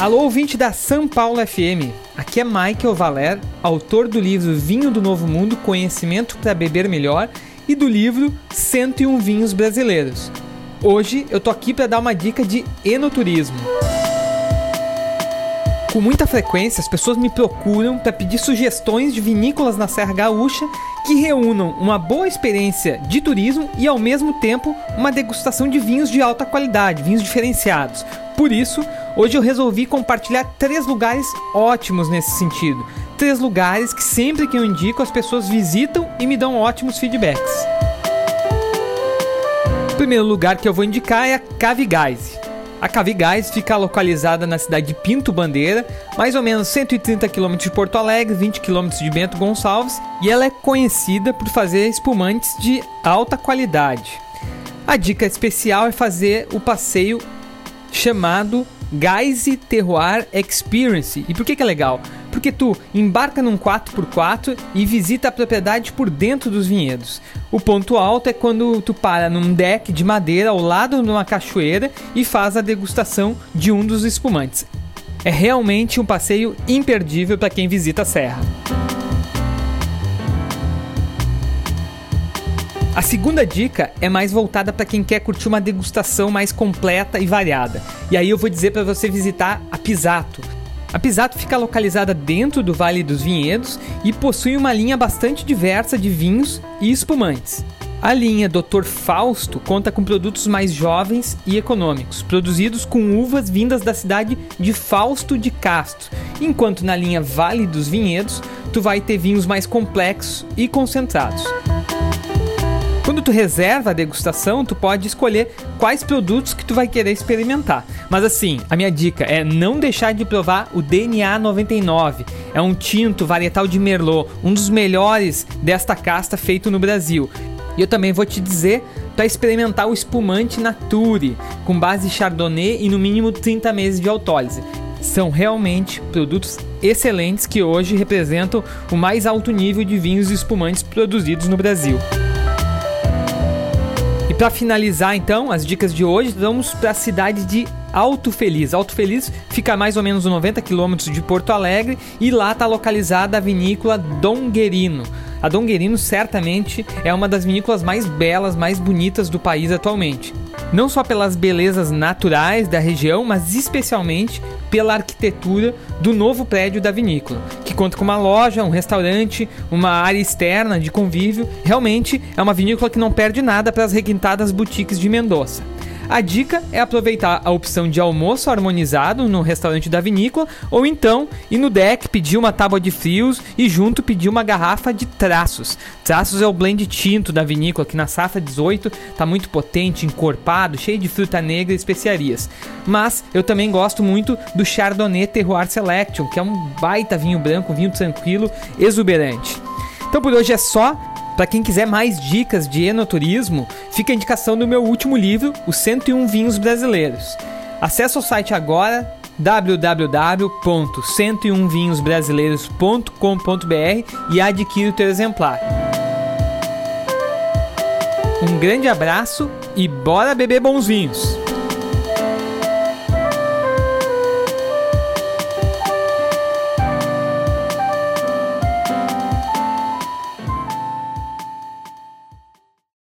Alô, ouvinte da São Paulo FM. Aqui é Michael Valer, autor do livro Vinho do Novo Mundo Conhecimento para Beber Melhor e do livro 101 Vinhos Brasileiros. Hoje eu tô aqui para dar uma dica de enoturismo. Com muita frequência, as pessoas me procuram para pedir sugestões de vinícolas na Serra Gaúcha que reúnam uma boa experiência de turismo e, ao mesmo tempo, uma degustação de vinhos de alta qualidade, vinhos diferenciados. Por isso, hoje eu resolvi compartilhar três lugares ótimos nesse sentido. Três lugares que sempre que eu indico as pessoas visitam e me dão ótimos feedbacks. O primeiro lugar que eu vou indicar é a Cavigás. A Cavigás fica localizada na cidade de Pinto Bandeira, mais ou menos 130 km de Porto Alegre, 20 km de Bento Gonçalves, e ela é conhecida por fazer espumantes de alta qualidade. A dica especial é fazer o passeio chamado Geise Terroir Experience. E por que, que é legal? Porque tu embarca num 4x4 e visita a propriedade por dentro dos vinhedos. O ponto alto é quando tu para num deck de madeira ao lado de uma cachoeira e faz a degustação de um dos espumantes. É realmente um passeio imperdível para quem visita a serra. A segunda dica é mais voltada para quem quer curtir uma degustação mais completa e variada. E aí eu vou dizer para você visitar a Pisato. A Pisato fica localizada dentro do Vale dos Vinhedos e possui uma linha bastante diversa de vinhos e espumantes. A linha Dr. Fausto conta com produtos mais jovens e econômicos, produzidos com uvas vindas da cidade de Fausto de Castro, enquanto na linha Vale dos Vinhedos tu vai ter vinhos mais complexos e concentrados. Tu reserva a degustação, tu pode escolher quais produtos que tu vai querer experimentar. Mas assim, a minha dica é não deixar de provar o DNA 99. É um tinto varietal de Merlot, um dos melhores desta casta feito no Brasil. E eu também vou te dizer para experimentar o espumante Nature, com base Chardonnay e no mínimo 30 meses de autólise. São realmente produtos excelentes que hoje representam o mais alto nível de vinhos e espumantes produzidos no Brasil para finalizar então as dicas de hoje, vamos para a cidade de Alto Feliz. Alto Feliz fica a mais ou menos 90 quilômetros de Porto Alegre e lá está localizada a vinícola Donguerino. A Donguerino certamente é uma das vinícolas mais belas, mais bonitas do país atualmente não só pelas belezas naturais da região, mas especialmente pela arquitetura do novo prédio da vinícola, que conta com uma loja, um restaurante, uma área externa de convívio. Realmente é uma vinícola que não perde nada para as requintadas boutiques de Mendoza. A dica é aproveitar a opção de almoço harmonizado no restaurante da vinícola ou então ir no deck pedir uma tábua de frios e junto pedir uma garrafa de traços. Traços é o blend tinto da vinícola que na safra 18 tá muito potente, encorpado, cheio de fruta negra e especiarias. Mas eu também gosto muito do Chardonnay Terroir Selection, que é um baita vinho branco, vinho tranquilo, exuberante. Então por hoje é só. Para quem quiser mais dicas de enoturismo, fica a indicação do meu último livro, Os 101 Vinhos Brasileiros. Acesse o site agora www.101vinhosbrasileiros.com.br e adquira o teu exemplar. Um grande abraço e bora beber bons vinhos!